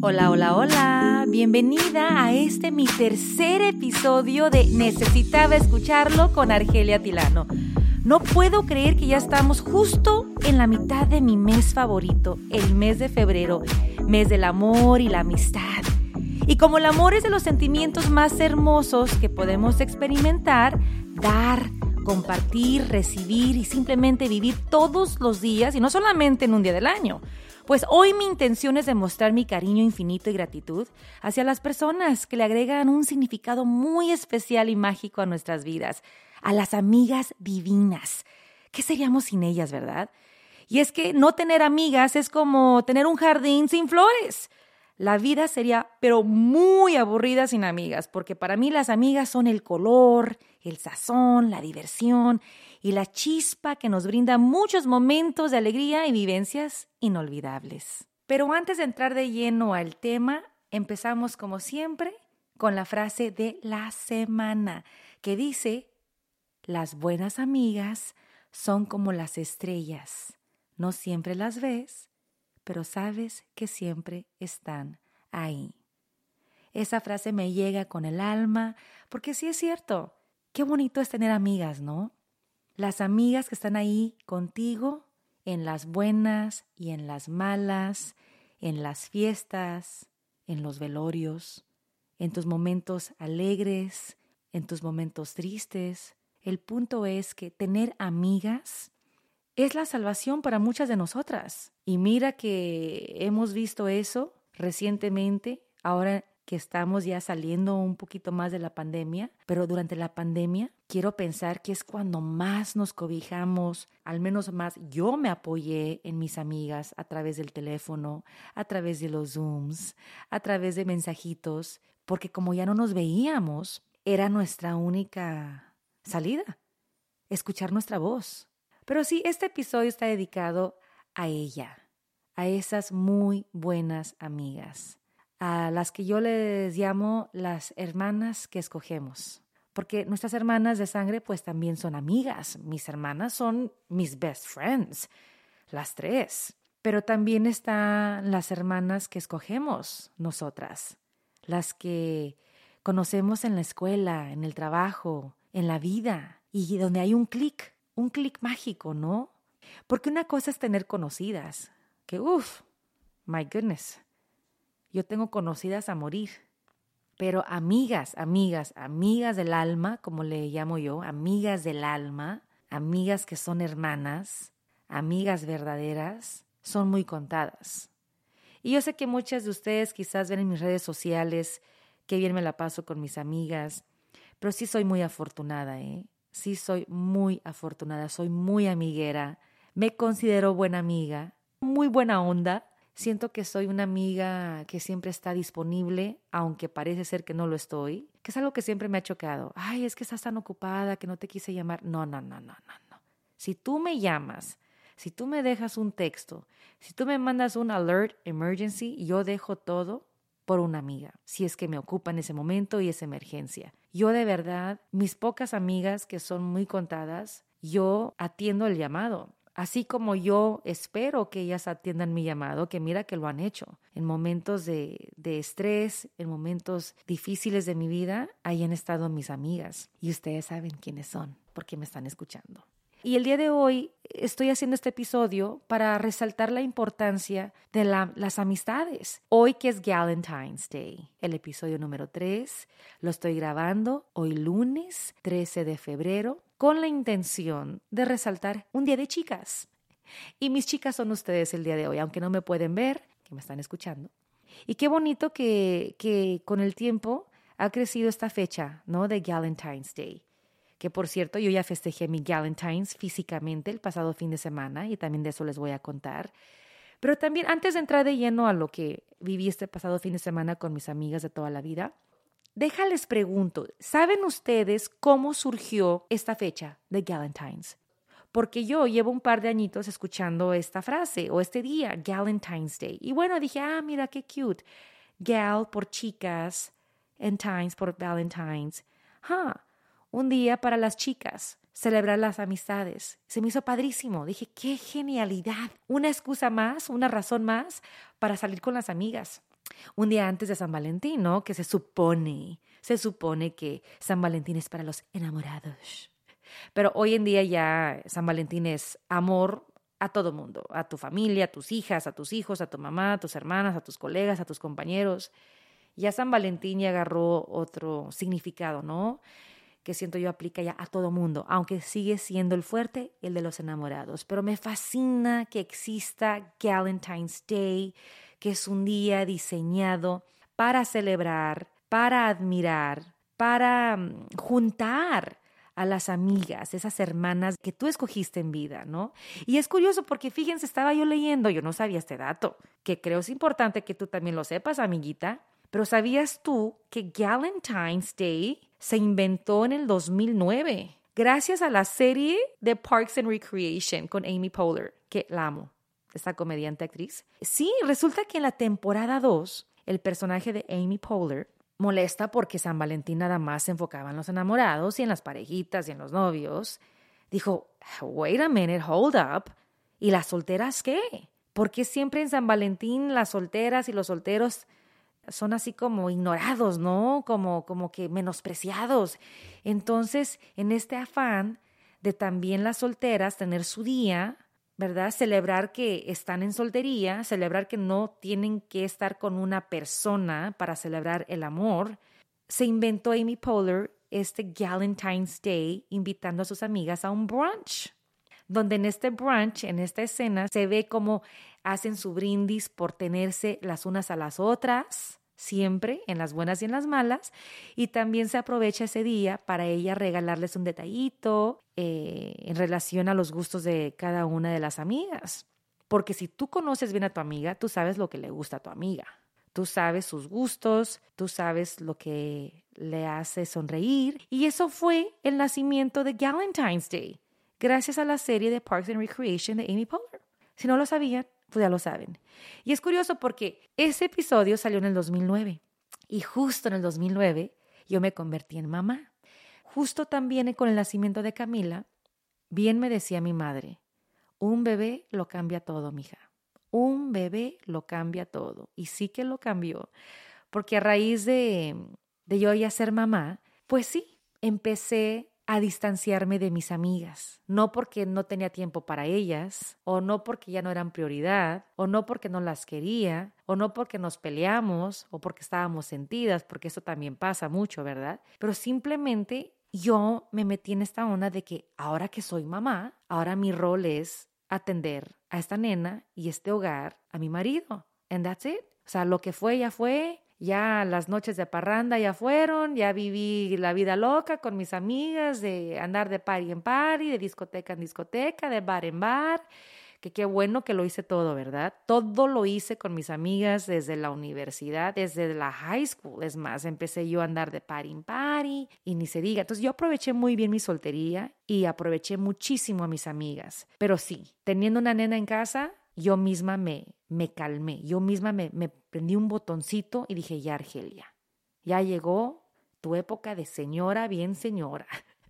Hola, hola, hola. Bienvenida a este mi tercer episodio de Necesitaba escucharlo con Argelia Tilano. No puedo creer que ya estamos justo en la mitad de mi mes favorito, el mes de febrero, mes del amor y la amistad. Y como el amor es de los sentimientos más hermosos que podemos experimentar, dar, compartir, recibir y simplemente vivir todos los días y no solamente en un día del año. Pues hoy mi intención es demostrar mi cariño infinito y gratitud hacia las personas que le agregan un significado muy especial y mágico a nuestras vidas, a las amigas divinas. ¿Qué seríamos sin ellas, verdad? Y es que no tener amigas es como tener un jardín sin flores. La vida sería, pero muy aburrida sin amigas, porque para mí las amigas son el color, el sazón, la diversión y la chispa que nos brinda muchos momentos de alegría y vivencias inolvidables. Pero antes de entrar de lleno al tema, empezamos como siempre con la frase de la semana, que dice, las buenas amigas son como las estrellas, no siempre las ves, pero sabes que siempre están ahí. Esa frase me llega con el alma, porque sí es cierto, qué bonito es tener amigas, ¿no? Las amigas que están ahí contigo en las buenas y en las malas, en las fiestas, en los velorios, en tus momentos alegres, en tus momentos tristes. El punto es que tener amigas es la salvación para muchas de nosotras. Y mira que hemos visto eso recientemente, ahora que estamos ya saliendo un poquito más de la pandemia, pero durante la pandemia quiero pensar que es cuando más nos cobijamos, al menos más yo me apoyé en mis amigas a través del teléfono, a través de los Zooms, a través de mensajitos, porque como ya no nos veíamos, era nuestra única salida, escuchar nuestra voz. Pero sí, este episodio está dedicado a ella, a esas muy buenas amigas a las que yo les llamo las hermanas que escogemos. Porque nuestras hermanas de sangre pues también son amigas. Mis hermanas son mis best friends, las tres. Pero también están las hermanas que escogemos nosotras, las que conocemos en la escuela, en el trabajo, en la vida, y donde hay un clic, un clic mágico, ¿no? Porque una cosa es tener conocidas, que uff, my goodness, yo tengo conocidas a morir, pero amigas, amigas, amigas del alma, como le llamo yo, amigas del alma, amigas que son hermanas, amigas verdaderas, son muy contadas. Y yo sé que muchas de ustedes quizás ven en mis redes sociales qué bien me la paso con mis amigas, pero sí soy muy afortunada, ¿eh? Sí soy muy afortunada, soy muy amiguera, me considero buena amiga, muy buena onda, Siento que soy una amiga que siempre está disponible, aunque parece ser que no lo estoy, que es algo que siempre me ha chocado. Ay, es que estás tan ocupada que no te quise llamar. No, no, no, no, no. Si tú me llamas, si tú me dejas un texto, si tú me mandas un alert emergency, yo dejo todo por una amiga, si es que me ocupa en ese momento y es emergencia. Yo de verdad, mis pocas amigas que son muy contadas, yo atiendo el llamado. Así como yo espero que ellas atiendan mi llamado, que mira que lo han hecho. En momentos de, de, estrés, en momentos difíciles de mi vida, ahí han estado mis amigas. Y ustedes saben quiénes son, porque me están escuchando. Y el día de hoy estoy haciendo este episodio para resaltar la importancia de las amistades. Hoy que es Valentine's Day, el episodio número 3, lo estoy grabando hoy lunes 13 de febrero con la intención de resaltar un día de chicas. Y mis chicas son ustedes el día de hoy, aunque no me pueden ver, que me están escuchando. Y qué bonito que, que con el tiempo ha crecido esta fecha, ¿no? De Valentine's Day que por cierto yo ya festejé mi Galentine's físicamente el pasado fin de semana y también de eso les voy a contar. Pero también antes de entrar de lleno a lo que viví este pasado fin de semana con mis amigas de toda la vida, déjales pregunto, ¿saben ustedes cómo surgió esta fecha de Galentine's? Porque yo llevo un par de añitos escuchando esta frase o este día, Galentine's Day. Y bueno, dije, ah, mira qué cute. Gal por chicas, and times por Valentine's. Huh un día para las chicas, celebrar las amistades. Se me hizo padrísimo. Dije, qué genialidad. Una excusa más, una razón más para salir con las amigas. Un día antes de San Valentín, ¿no? Que se supone, se supone que San Valentín es para los enamorados. Pero hoy en día ya San Valentín es amor a todo mundo, a tu familia, a tus hijas, a tus hijos, a tu mamá, a tus hermanas, a tus colegas, a tus compañeros. Ya San Valentín ya agarró otro significado, ¿no? Que siento yo aplica ya a todo mundo, aunque sigue siendo el fuerte, el de los enamorados. Pero me fascina que exista Valentine's Day, que es un día diseñado para celebrar, para admirar, para mm, juntar a las amigas, esas hermanas que tú escogiste en vida, ¿no? Y es curioso porque fíjense, estaba yo leyendo, yo no sabía este dato, que creo es importante que tú también lo sepas, amiguita, pero ¿sabías tú que Valentine's Day se inventó en el 2009? Gracias a la serie de Parks and Recreation con Amy Poehler, que la amo, esta comediante actriz. Sí, resulta que en la temporada 2, el personaje de Amy Poehler molesta porque San Valentín nada más se enfocaba en los enamorados y en las parejitas y en los novios. Dijo, wait a minute, hold up. ¿Y las solteras qué? ¿Por qué siempre en San Valentín las solteras y los solteros son así como ignorados, ¿no? Como, como que menospreciados. Entonces, en este afán de también las solteras tener su día, ¿verdad? Celebrar que están en soltería, celebrar que no tienen que estar con una persona para celebrar el amor. Se inventó Amy Poehler este Valentine's Day invitando a sus amigas a un brunch, donde en este brunch, en esta escena, se ve cómo hacen su brindis por tenerse las unas a las otras, siempre, en las buenas y en las malas, y también se aprovecha ese día para ella regalarles un detallito eh, en relación a los gustos de cada una de las amigas. Porque si tú conoces bien a tu amiga, tú sabes lo que le gusta a tu amiga. Tú sabes sus gustos, tú sabes lo que le hace sonreír. Y eso fue el nacimiento de Valentine's Day, gracias a la serie de Parks and Recreation de Amy Poehler. Si no lo sabían, pues ya lo saben. Y es curioso porque ese episodio salió en el 2009 y justo en el 2009 yo me convertí en mamá. Justo también con el nacimiento de Camila, bien me decía mi madre, un bebé lo cambia todo, mija. Un bebé lo cambia todo. Y sí que lo cambió, porque a raíz de, de yo ya ser mamá, pues sí, empecé a distanciarme de mis amigas, no porque no tenía tiempo para ellas, o no porque ya no eran prioridad, o no porque no las quería, o no porque nos peleamos, o porque estábamos sentidas, porque eso también pasa mucho, ¿verdad? Pero simplemente yo me metí en esta onda de que ahora que soy mamá, ahora mi rol es atender a esta nena y este hogar a mi marido. And that's it. O sea, lo que fue ya fue, ya las noches de parranda ya fueron, ya viví la vida loca con mis amigas de andar de party en party, de discoteca en discoteca, de bar en bar, que qué bueno que lo hice todo, ¿verdad? Todo lo hice con mis amigas desde la universidad, desde la high school, es más, empecé yo a andar de party en party y ni se diga. Entonces yo aproveché muy bien mi soltería y aproveché muchísimo a mis amigas, pero sí, teniendo una nena en casa, yo misma me, me calmé, yo misma me, me prendí un botoncito y dije, ya Argelia, ya llegó tu época de señora, bien señora,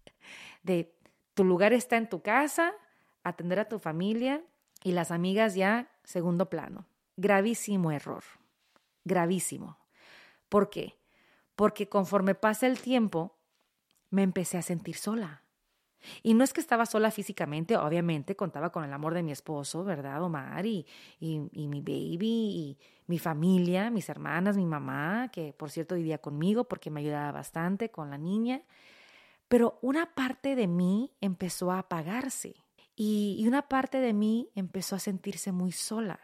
de tu lugar está en tu casa, atender a tu familia y las amigas ya segundo plano. Gravísimo error, gravísimo. ¿Por qué? Porque conforme pasa el tiempo, me empecé a sentir sola. Y no es que estaba sola físicamente, obviamente contaba con el amor de mi esposo, ¿verdad, Omar? Y, y, mi baby, y mi familia, mis hermanas, mi mamá, que por cierto vivía conmigo porque me ayudaba bastante con la niña. Pero una parte de mí empezó a apagarse y, y una parte de mí empezó a sentirse muy sola.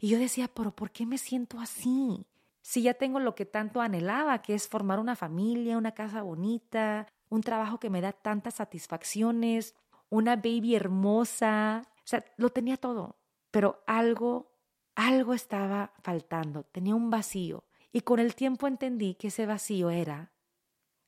Y yo decía, pero ¿por qué me siento así? Si ya tengo lo que tanto anhelaba, que es formar una familia, una casa bonita, un trabajo que me da tantas satisfacciones, una baby hermosa, o sea, lo tenía todo, pero algo, algo estaba faltando, tenía un vacío. Y con el tiempo entendí que ese vacío era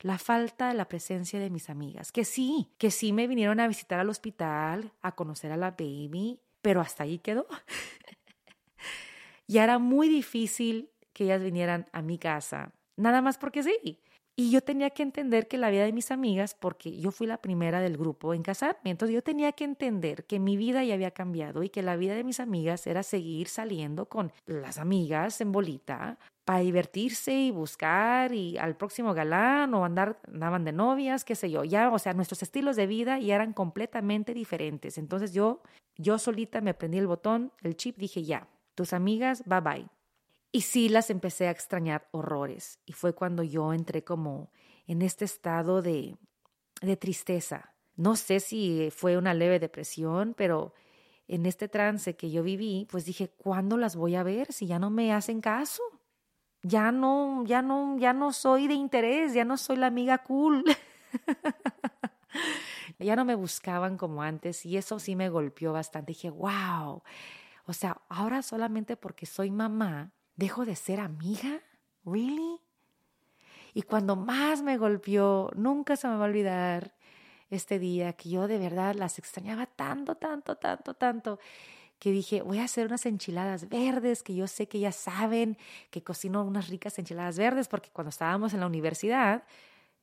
la falta de la presencia de mis amigas, que sí, que sí me vinieron a visitar al hospital, a conocer a la baby, pero hasta ahí quedó. y era muy difícil que ellas vinieran a mi casa, nada más porque sí. Y yo tenía que entender que la vida de mis amigas, porque yo fui la primera del grupo en casarme, entonces yo tenía que entender que mi vida ya había cambiado y que la vida de mis amigas era seguir saliendo con las amigas en bolita, para divertirse y buscar y al próximo galán o andar, andaban de novias, qué sé yo. Ya, o sea, nuestros estilos de vida ya eran completamente diferentes. Entonces yo, yo solita me prendí el botón, el chip, dije ya, tus amigas, bye bye. Y sí las empecé a extrañar horrores. Y fue cuando yo entré como en este estado de, de tristeza. No sé si fue una leve depresión, pero en este trance que yo viví, pues dije, ¿cuándo las voy a ver si ya no me hacen caso? Ya no, ya no, ya no soy de interés, ya no soy la amiga cool. ya no me buscaban como antes y eso sí me golpeó bastante. Dije, wow, o sea, ahora solamente porque soy mamá, dejo de ser amiga. ¿Really? Y cuando más me golpeó, nunca se me va a olvidar este día que yo de verdad las extrañaba tanto, tanto, tanto, tanto, que dije, voy a hacer unas enchiladas verdes, que yo sé que ya saben que cocino unas ricas enchiladas verdes, porque cuando estábamos en la universidad,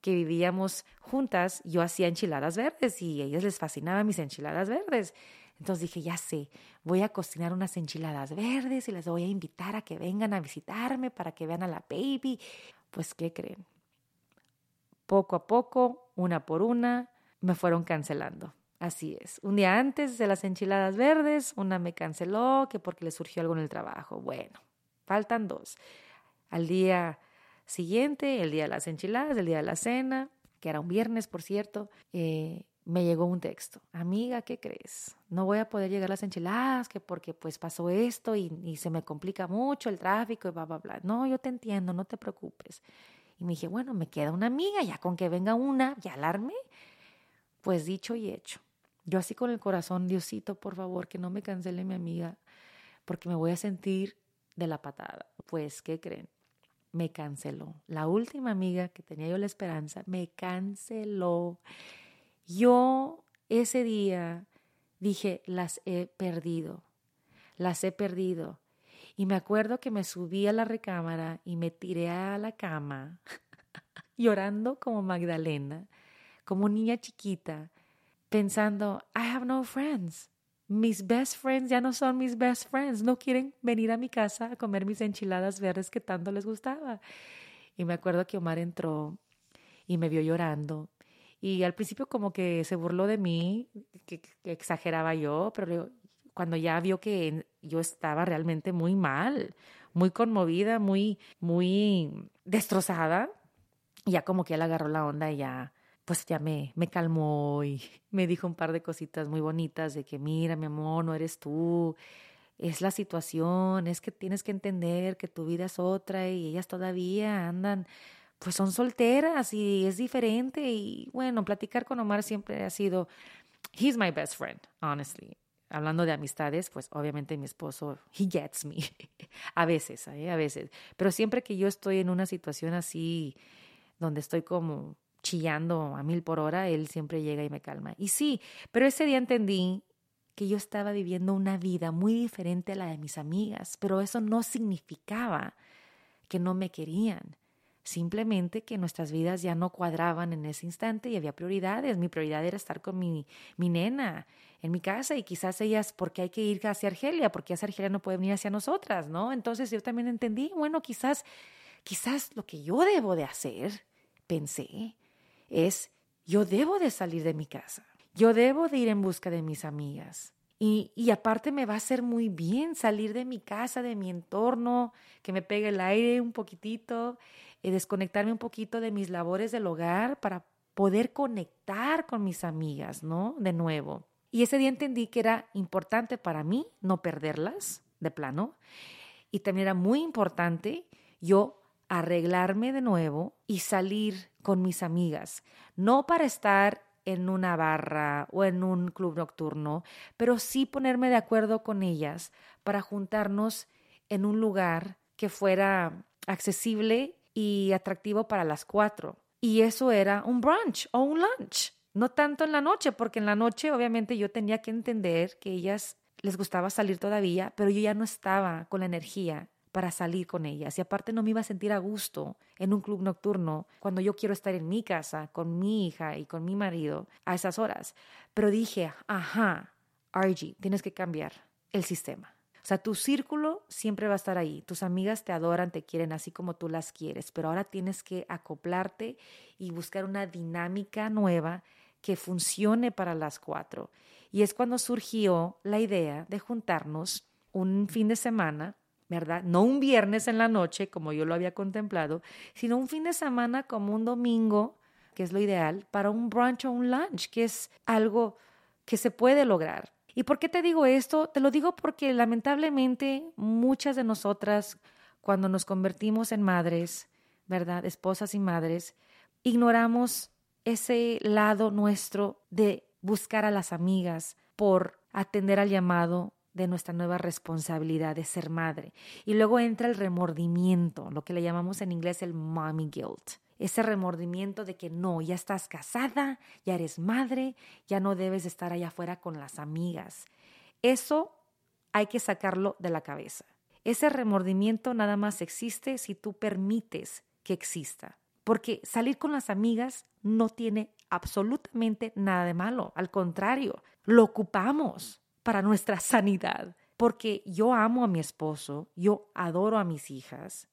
que vivíamos juntas, yo hacía enchiladas verdes y a ellas les fascinaban mis enchiladas verdes. Entonces dije, ya sé, voy a cocinar unas enchiladas verdes y les voy a invitar a que vengan a visitarme para que vean a la baby. Pues, ¿qué creen? Poco a poco, una por una, me fueron cancelando. Así es. Un día antes de las enchiladas verdes, una me canceló que porque le surgió algo en el trabajo. Bueno, faltan dos. Al día siguiente, el día de las enchiladas, el día de la cena, que era un viernes, por cierto, eh, me llegó un texto. Amiga, ¿qué crees? No voy a poder llegar las enchiladas, que porque pues pasó esto y, y se me complica mucho el tráfico y bla, bla, bla. No, yo te entiendo, no te preocupes. Y me dije, bueno, me queda una amiga, ya con que venga una, ya alarme. Pues dicho y hecho. Yo así con el corazón, Diosito, por favor, que no me cancele mi amiga, porque me voy a sentir de la patada. Pues, ¿qué creen? Me canceló. La última amiga que tenía yo la esperanza, me canceló. Yo ese día dije, las he perdido, las he perdido. Y me acuerdo que me subí a la recámara y me tiré a la cama, llorando como Magdalena, como niña chiquita, pensando, I have no friends. Mis best friends ya no son mis best friends. No quieren venir a mi casa a comer mis enchiladas verdes que tanto les gustaba. Y me acuerdo que Omar entró y me vio llorando. Y al principio como que se burló de mí, que, exageraba yo, pero cuando ya vio que yo estaba realmente muy mal, muy conmovida, muy, muy destrozada, ya como que él agarró la onda y ya pues ya me, me calmó y me dijo un par de cositas muy bonitas de que mira, mi amor, no eres tú, es la situación, es que tienes que entender que tu vida es otra y ellas todavía andan, pues son solteras y es diferente y bueno, platicar con Omar siempre ha sido, he's my best friend, honestly. Hablando de amistades, pues obviamente mi esposo, he gets me, a veces, ¿eh? a veces, pero siempre que yo estoy en una situación así, donde estoy como chillando a mil por hora, él siempre llega y me calma. Y sí, pero ese día entendí que yo estaba viviendo una vida muy diferente a la de mis amigas, pero eso no significaba que no me querían. Simplemente que nuestras vidas ya no cuadraban en ese instante y había prioridades. Mi prioridad era estar con mi, mi nena en mi casa y quizás ellas, porque hay que ir hacia Argelia, porque hacia Argelia no puede venir hacia nosotras, ¿no? Entonces yo también entendí, bueno, quizás, quizás lo que yo debo de hacer, pensé, es yo debo de salir de mi casa, yo debo de ir en busca de mis amigas. Y, y, aparte me va a hacer muy bien salir de mi casa, de mi entorno, que me pegue el aire un poquitito, y desconectarme un poquito de mis labores del hogar para poder conectar con mis amigas, ¿no? De nuevo. Y ese día entendí que era importante para mí no perderlas, de plano, y también era muy importante yo arreglarme de nuevo y salir con mis amigas, no para estar en una barra o en un club nocturno, pero sí ponerme de acuerdo con ellas para juntarnos en un lugar que fuera accesible y atractivo para las cuatro. Y eso era un brunch o un lunch, no tanto en la noche, porque en la noche obviamente yo tenía que entender que ellas les gustaba salir todavía, pero yo ya no estaba con la energía para salir con ellas. Y aparte no me iba a sentir a gusto en un club nocturno cuando yo quiero estar en mi casa con mi hija y con mi marido a esas horas. Pero dije, ajá, RG, tienes que cambiar el sistema. O sea, tu círculo siempre va a estar ahí. Tus amigas te adoran, te quieren así como tú las quieres, pero ahora tienes que acoplarte y buscar una dinámica nueva que funcione para las cuatro. Y es cuando surgió la idea de juntarnos un fin de semana, ¿verdad? No un viernes en la noche, como yo lo había contemplado, sino un fin de semana como un domingo, que es lo ideal, para un brunch o un lunch, que es algo que se puede lograr. ¿Y por qué te digo esto? Te lo digo porque lamentablemente muchas de nosotras, cuando nos convertimos en madres, ¿verdad? Esposas y madres, ignoramos ese lado nuestro de buscar a las amigas por atender al llamado de nuestra nueva responsabilidad de ser madre. Y luego entra el remordimiento, lo que le llamamos en inglés el mommy guilt. Ese remordimiento de que no, ya estás casada, ya eres madre, ya no debes estar allá afuera con las amigas. Eso hay que sacarlo de la cabeza. Ese remordimiento nada más existe si tú permites que exista. Porque salir con las amigas no tiene absolutamente nada de malo. Al contrario, lo ocupamos para nuestra sanidad. Porque yo amo a mi esposo, yo adoro a mis hijas,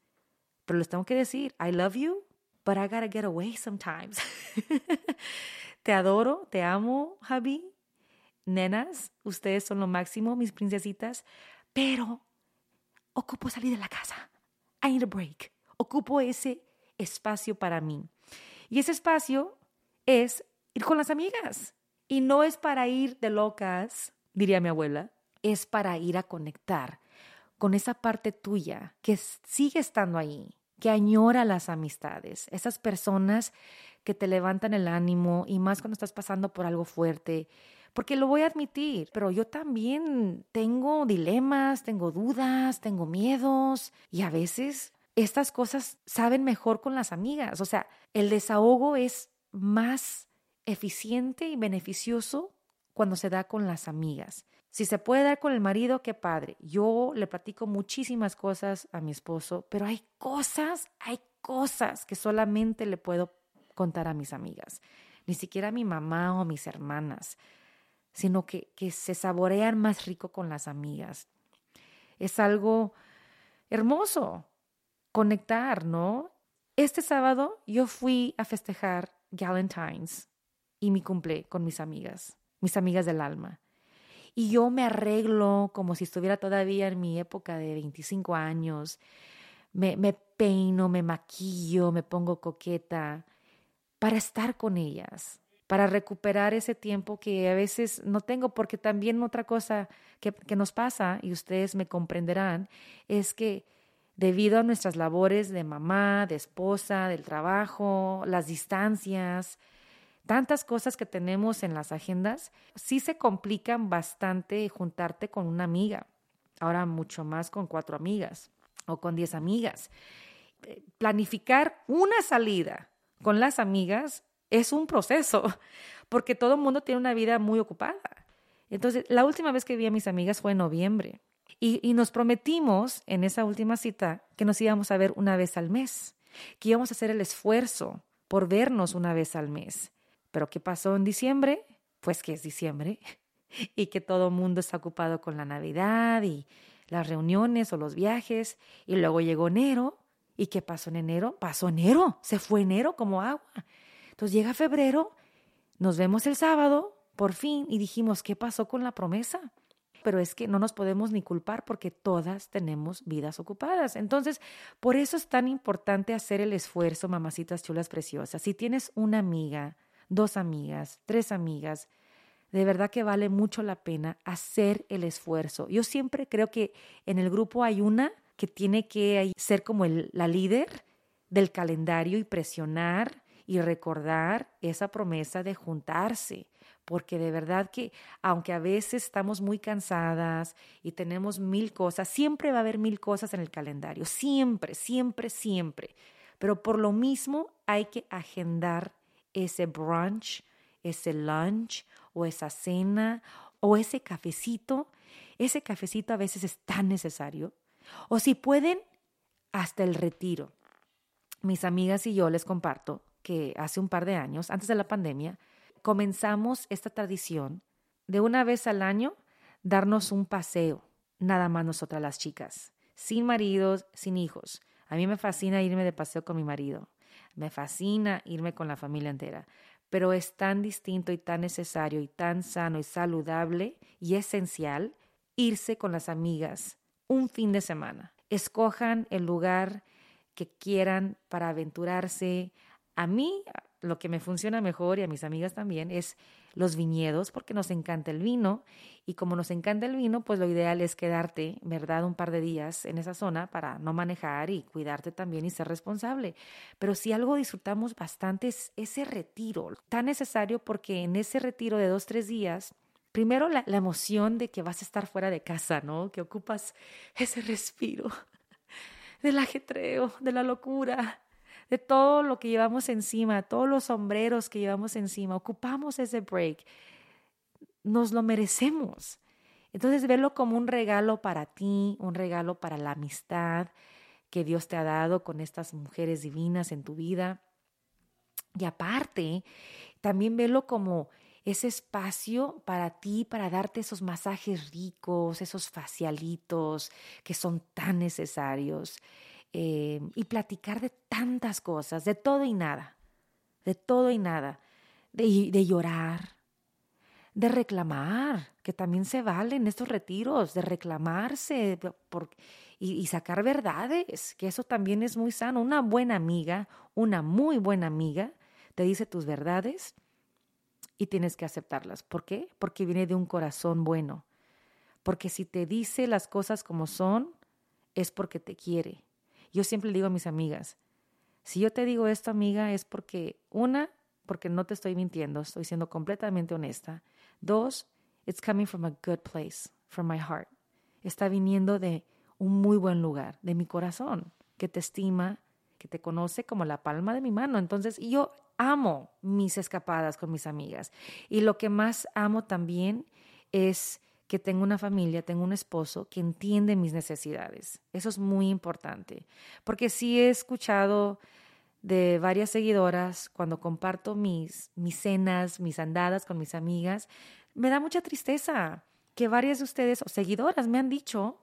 pero les tengo que decir, I love you, but I gotta get away sometimes. te adoro, te amo, Javi. Nenas, ustedes son lo máximo, mis princesitas, pero ocupo salir de la casa. I need a break. Ocupo ese espacio para mí. Y ese espacio es ir con las amigas. Y no es para ir de locas, diría mi abuela, es para ir a conectar con esa parte tuya que sigue estando ahí, que añora las amistades, esas personas que te levantan el ánimo y más cuando estás pasando por algo fuerte. Porque lo voy a admitir, pero yo también tengo dilemas, tengo dudas, tengo miedos y a veces estas cosas saben mejor con las amigas. O sea, el desahogo es más eficiente y beneficioso cuando se da con las amigas. Si se puede dar con el marido, qué padre. Yo le platico muchísimas cosas a mi esposo, pero hay cosas, hay cosas que solamente le puedo contar a mis amigas. Ni siquiera a mi mamá o a mis hermanas, sino que, que se saborean más rico con las amigas. Es algo hermoso conectar, ¿no? Este sábado yo fui a festejar Galentine's y mi cumple con mis amigas, mis amigas del alma. Y yo me arreglo como si estuviera todavía en mi época de 25 años. Me, me peino, me maquillo, me pongo coqueta para estar con ellas, para recuperar ese tiempo que a veces no tengo, porque también otra cosa que, que nos pasa, y ustedes me comprenderán, es que debido a nuestras labores de mamá, de esposa, del trabajo, las distancias, tantas cosas que tenemos en las agendas, sí se complican bastante juntarte con una amiga. Ahora mucho más con cuatro amigas o con diez amigas. Planificar una salida con las amigas es un proceso, porque todo el mundo tiene una vida muy ocupada. Entonces, la última vez que vi a mis amigas fue en noviembre y, nos prometimos en esa última cita que nos íbamos a ver una vez al mes, que íbamos a hacer el esfuerzo por vernos una vez al mes. Pero ¿qué pasó en diciembre? Pues que es diciembre y que todo mundo está ocupado con la Navidad y las reuniones o los viajes. Y luego llegó enero. ¿Y qué pasó en enero? Pasó enero, se fue enero como agua. Entonces llega febrero, nos vemos el sábado, por fin, y dijimos, ¿qué pasó con la promesa? pero es que no nos podemos ni culpar porque todas tenemos vidas ocupadas. Entonces, por eso es tan importante hacer el esfuerzo, mamacitas chulas preciosas. Si tienes una amiga, dos amigas, tres amigas, de verdad que vale mucho la pena hacer el esfuerzo. Yo siempre creo que en el grupo hay una que tiene que ser como la líder del calendario y presionar y recordar esa promesa de juntarse, porque de verdad que aunque a veces estamos muy cansadas y tenemos mil cosas, siempre va a haber mil cosas en el calendario, siempre, siempre, siempre. Pero por lo mismo hay que agendar ese brunch, ese lunch o esa cena o ese cafecito. Ese cafecito a veces es tan necesario. O si pueden, hasta el retiro. Mis amigas y yo les comparto que hace un par de años, antes de la pandemia, comenzamos esta tradición de una vez al año darnos un paseo. nada más nosotras las chicas, sin maridos, sin hijos. A mí me fascina irme de paseo con mi marido, me fascina irme con la familia entera, pero es tan distinto y tan necesario y tan sano y saludable y esencial irse con las amigas un fin de semana. Escojan el lugar que quieran para aventurarse. A mí lo que me funciona mejor y a mis amigas también es los viñedos porque nos encanta el vino y como nos encanta el vino, pues lo ideal es quedarte, ¿verdad?, un par de días en esa zona para no manejar y cuidarte también y ser responsable. Pero si algo disfrutamos bastante es ese retiro, tan necesario porque en ese retiro de dos, tres días, primero la, la emoción de que vas a estar fuera de casa, ¿no? Que ocupas ese respiro del ajetreo, de la locura, de todo lo que llevamos encima, todos los sombreros que llevamos encima. Ocupamos ese break. Nos lo merecemos. Entonces, verlo como un regalo para ti, un regalo para la amistad que Dios te ha dado con estas mujeres divinas en tu vida. Y aparte, también verlo como ese espacio para ti, para darte esos masajes ricos, esos facialitos que son tan necesarios. Eh, y platicar de tantas cosas, de todo y nada, de todo y nada, de, llorar, de reclamar, que también se vale en estos retiros, de reclamarse y, y, sacar verdades, que eso también es muy sano. Una buena amiga, una muy buena amiga, te dice tus verdades y tienes que aceptarlas. ¿Por qué? Porque viene de un corazón bueno. Porque si te dice las cosas como son, es porque te quiere. Yo siempre le digo a mis amigas, si yo te digo esto, amiga, es porque, una, porque no te estoy mintiendo, estoy siendo completamente honesta. Dos, it's coming from a good place, from my heart. Está viniendo de un muy buen lugar, de mi corazón, que te estima, que te conoce como la palma de mi mano. Entonces, yo amo mis escapadas con mis amigas. Y lo que más amo también es que tengo una familia, tengo un esposo que entiende mis necesidades. Eso es muy importante, porque sí he escuchado de varias seguidoras cuando comparto mis, mis cenas, mis andadas con mis amigas, me da mucha tristeza que varias de ustedes o seguidoras me han dicho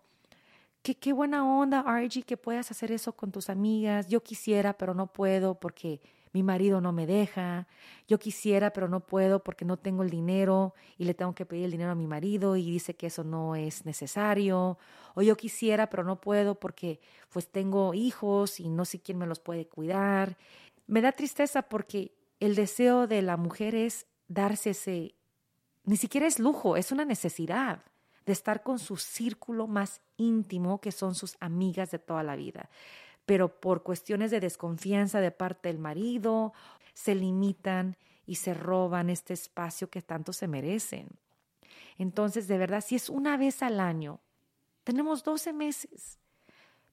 que qué buena onda, RG, que puedas hacer eso con tus amigas. Yo quisiera, pero no puedo porque mi marido no me deja, yo quisiera, pero no puedo porque no tengo el dinero y le tengo que pedir el dinero a mi marido y dice que eso no es necesario, o yo quisiera, pero no puedo porque pues tengo hijos y no sé quién me los puede cuidar. Me da tristeza porque el deseo de la mujer es darse ese, ni siquiera es lujo, es una necesidad de estar con su círculo más íntimo, que son sus amigas de toda la vida pero por cuestiones de desconfianza de parte del marido, se limitan y se roban este espacio que tanto se merecen. Entonces, de verdad, si es una vez al año, tenemos 12 meses,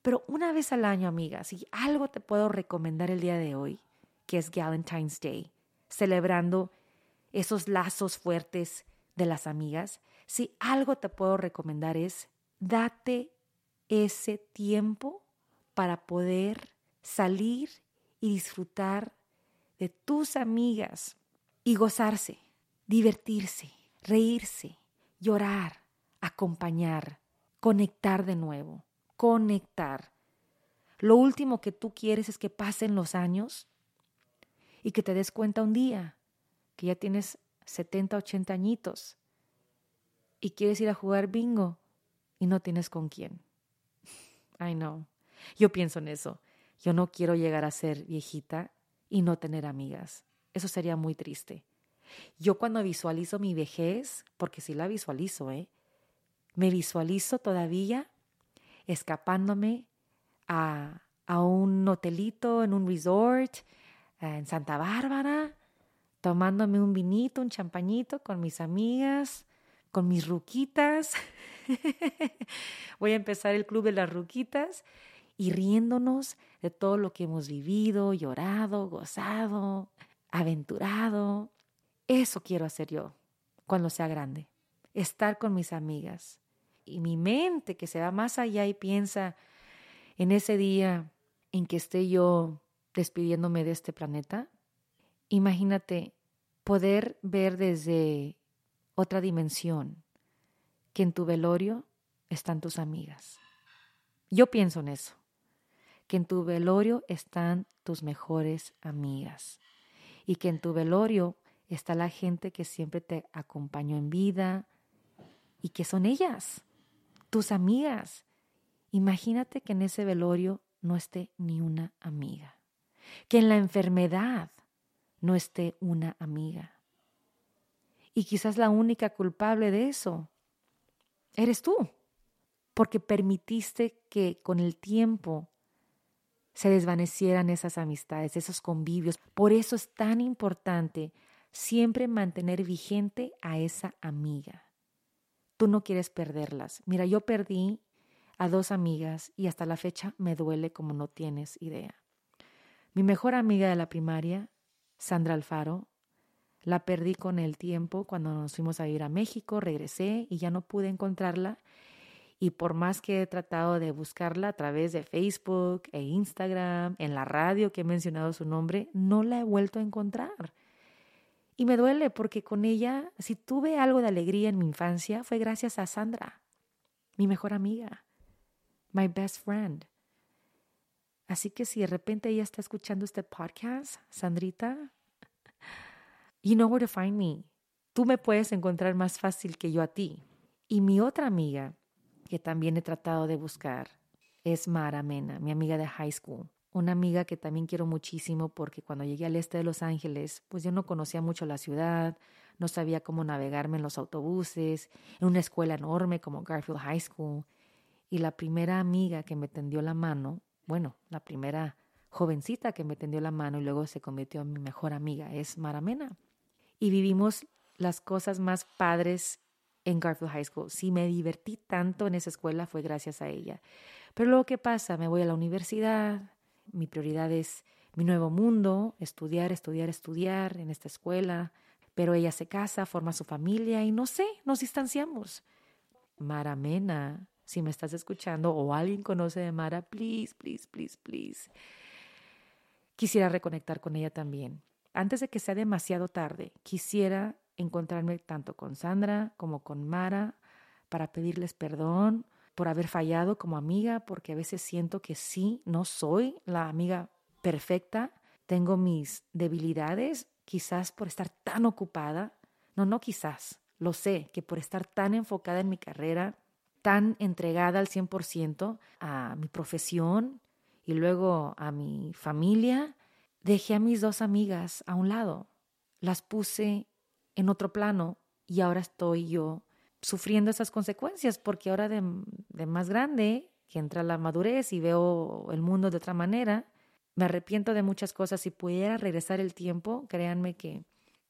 pero una vez al año, amigas, si algo te puedo recomendar el día de hoy, que es Valentine's Day, celebrando esos lazos fuertes de las amigas, si algo te puedo recomendar es date ese tiempo para poder salir y disfrutar de tus amigas y gozarse, divertirse, reírse, llorar, acompañar, conectar de nuevo, conectar. Lo último que tú quieres es que pasen los años y que te des cuenta un día que ya tienes 70, 80 añitos y quieres ir a jugar bingo y no tienes con quién. I know. Yo pienso en eso. Yo no quiero llegar a ser viejita y no tener amigas. Eso sería muy triste. Yo cuando visualizo mi vejez, porque sí la visualizo, ¿eh? Me visualizo todavía escapándome a, a un hotelito, en un resort, en Santa Bárbara, tomándome un vinito, un champañito con mis amigas, con mis ruquitas. Voy a empezar el club de las ruquitas y riéndonos de todo lo que hemos vivido, llorado, gozado, aventurado. Eso quiero hacer yo cuando sea grande, estar con mis amigas. Y mi mente que se va más allá y piensa en ese día en que esté yo despidiéndome de este planeta, imagínate poder ver desde otra dimensión que en tu velorio están tus amigas. Yo pienso en eso, que en tu velorio están tus mejores amigas y que en tu velorio está la gente que siempre te acompañó en vida y que son ellas, tus amigas. Imagínate que en ese velorio no esté ni una amiga, que en la enfermedad no esté una amiga. Y quizás la única culpable de eso eres tú, porque permitiste que con el tiempo se desvanecieran esas amistades, esos convivios. Por eso es tan importante siempre mantener vigente a esa amiga. Tú no quieres perderlas. Mira, yo perdí a dos amigas y hasta la fecha me duele como no tienes idea. Mi mejor amiga de la primaria, Sandra Alfaro, la perdí con el tiempo cuando nos fuimos a ir a México, regresé y ya no pude encontrarla. Y por más que he tratado de buscarla a través de Facebook e Instagram, en la radio que he mencionado su nombre, no la he vuelto a encontrar. Y me duele porque con ella, si tuve algo de alegría en mi infancia, fue gracias a Sandra, mi mejor amiga, my best friend. Así que si de repente ella está escuchando este podcast, Sandrita, you know where to find me. Tú me puedes encontrar más fácil que yo a ti. Y mi otra amiga, que también he tratado de buscar, es Mara Mena, mi amiga de high school una amiga que también quiero muchísimo porque cuando llegué al este de Los Ángeles, pues yo no conocía mucho la ciudad, no sabía cómo navegarme en los autobuses, en una escuela enorme como Garfield High School. Y la primera amiga que me tendió la mano, bueno, la primera jovencita que me tendió la mano y luego se convirtió en mi mejor amiga, es Maramena. Y vivimos las cosas más padres en Garfield High School. Si me divertí tanto en esa escuela fue gracias a ella. Pero luego, ¿qué pasa? Me voy a la universidad, mi prioridad es mi nuevo mundo, estudiar, estudiar, estudiar en esta escuela, pero ella se casa, forma su familia y no sé, nos distanciamos. Mara Mena, si me estás escuchando o alguien conoce de Mara, please, please, please, please. Quisiera reconectar con ella también. Antes de que sea demasiado tarde, quisiera encontrarme tanto con Sandra como con Mara para pedirles perdón por haber fallado como amiga, porque a veces siento que sí, no soy la amiga perfecta, tengo mis debilidades, quizás por estar tan ocupada, no, no quizás, lo sé, que por estar tan enfocada en mi carrera, tan entregada al 100% a mi profesión y luego a mi familia, dejé a mis dos amigas a un lado, las puse en otro plano y ahora estoy yo sufriendo esas consecuencias, porque ahora de, más grande, que entra la madurez y veo el mundo de otra manera, me arrepiento de muchas cosas. Si pudiera regresar el tiempo, créanme que,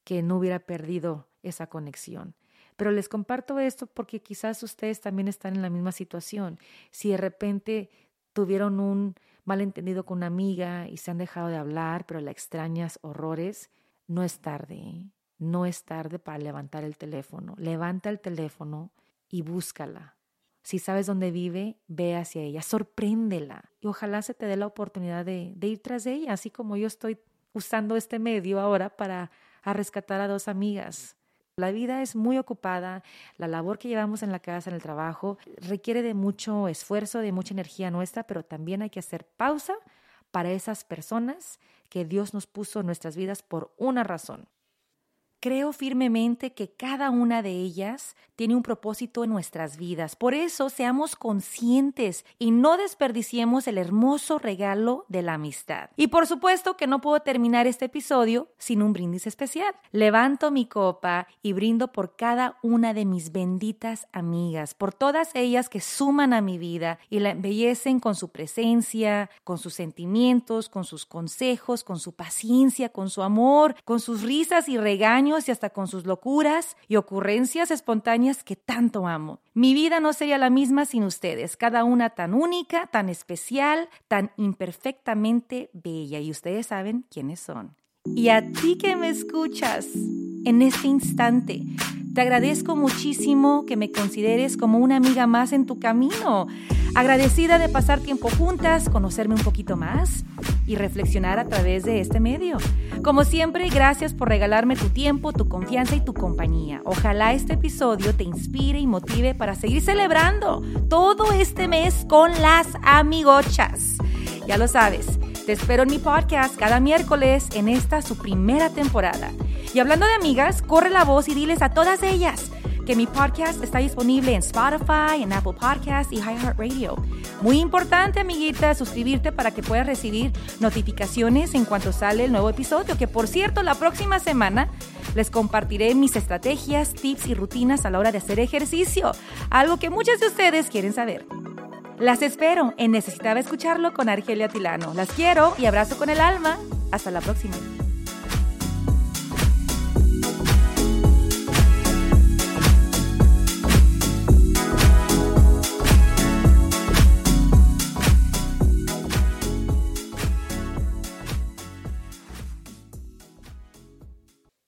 que no hubiera perdido esa conexión. Pero les comparto esto porque quizás ustedes también están en la misma situación. Si de repente tuvieron un malentendido con una amiga y se han dejado de hablar, pero la extrañas horrores, no es tarde. ¿eh? No es tarde para levantar el teléfono. Levanta el teléfono y búscala. Si sabes dónde vive, ve hacia ella, sorpréndela y ojalá se te dé la oportunidad de, ir tras de ella, así como yo estoy usando este medio ahora para rescatar a dos amigas. La vida es muy ocupada, la labor que llevamos en la casa, en el trabajo, requiere de mucho esfuerzo, de mucha energía nuestra, pero también hay que hacer pausa para esas personas que Dios nos puso en nuestras vidas por una razón. Creo firmemente que cada una de ellas tiene un propósito en nuestras vidas. Por eso seamos conscientes y no desperdiciemos el hermoso regalo de la amistad. Y por supuesto que no puedo terminar este episodio sin un brindis especial. Levanto mi copa y brindo por cada una de mis benditas amigas, por todas ellas que suman a mi vida y la embellecen con su presencia, con sus sentimientos, con sus consejos, con su paciencia, con su amor, con sus risas y regaños y hasta con sus locuras y ocurrencias espontáneas que tanto amo. Mi vida no sería la misma sin ustedes, cada una tan única, tan especial, tan imperfectamente bella y ustedes saben quiénes son. Y a ti que me escuchas en este instante, Te agradezco muchísimo que me consideres como una amiga más en tu camino. Agradecida de pasar tiempo juntas, conocerme un poquito más y reflexionar a través de este medio. Como siempre, gracias por regalarme tu tiempo, tu confianza y tu compañía. Ojalá este episodio te inspire y motive para seguir celebrando todo este mes con las amigochas. Ya lo sabes, te espero en mi podcast cada miércoles en esta su primera temporada. Y hablando de amigas, corre la voz y diles a todas ellas que mi podcast está disponible en Spotify, en Apple Podcasts y iHeartRadio. Muy importante, amiguita, suscribirte para que puedas recibir notificaciones en cuanto sale el nuevo episodio, que por cierto, la próxima semana les compartiré mis estrategias, tips y rutinas a la hora de hacer ejercicio, algo que muchas de ustedes quieren saber. Las espero en Necesitaba Escucharlo con Argelia Tilano. Las quiero y abrazo con el alma. Hasta la próxima.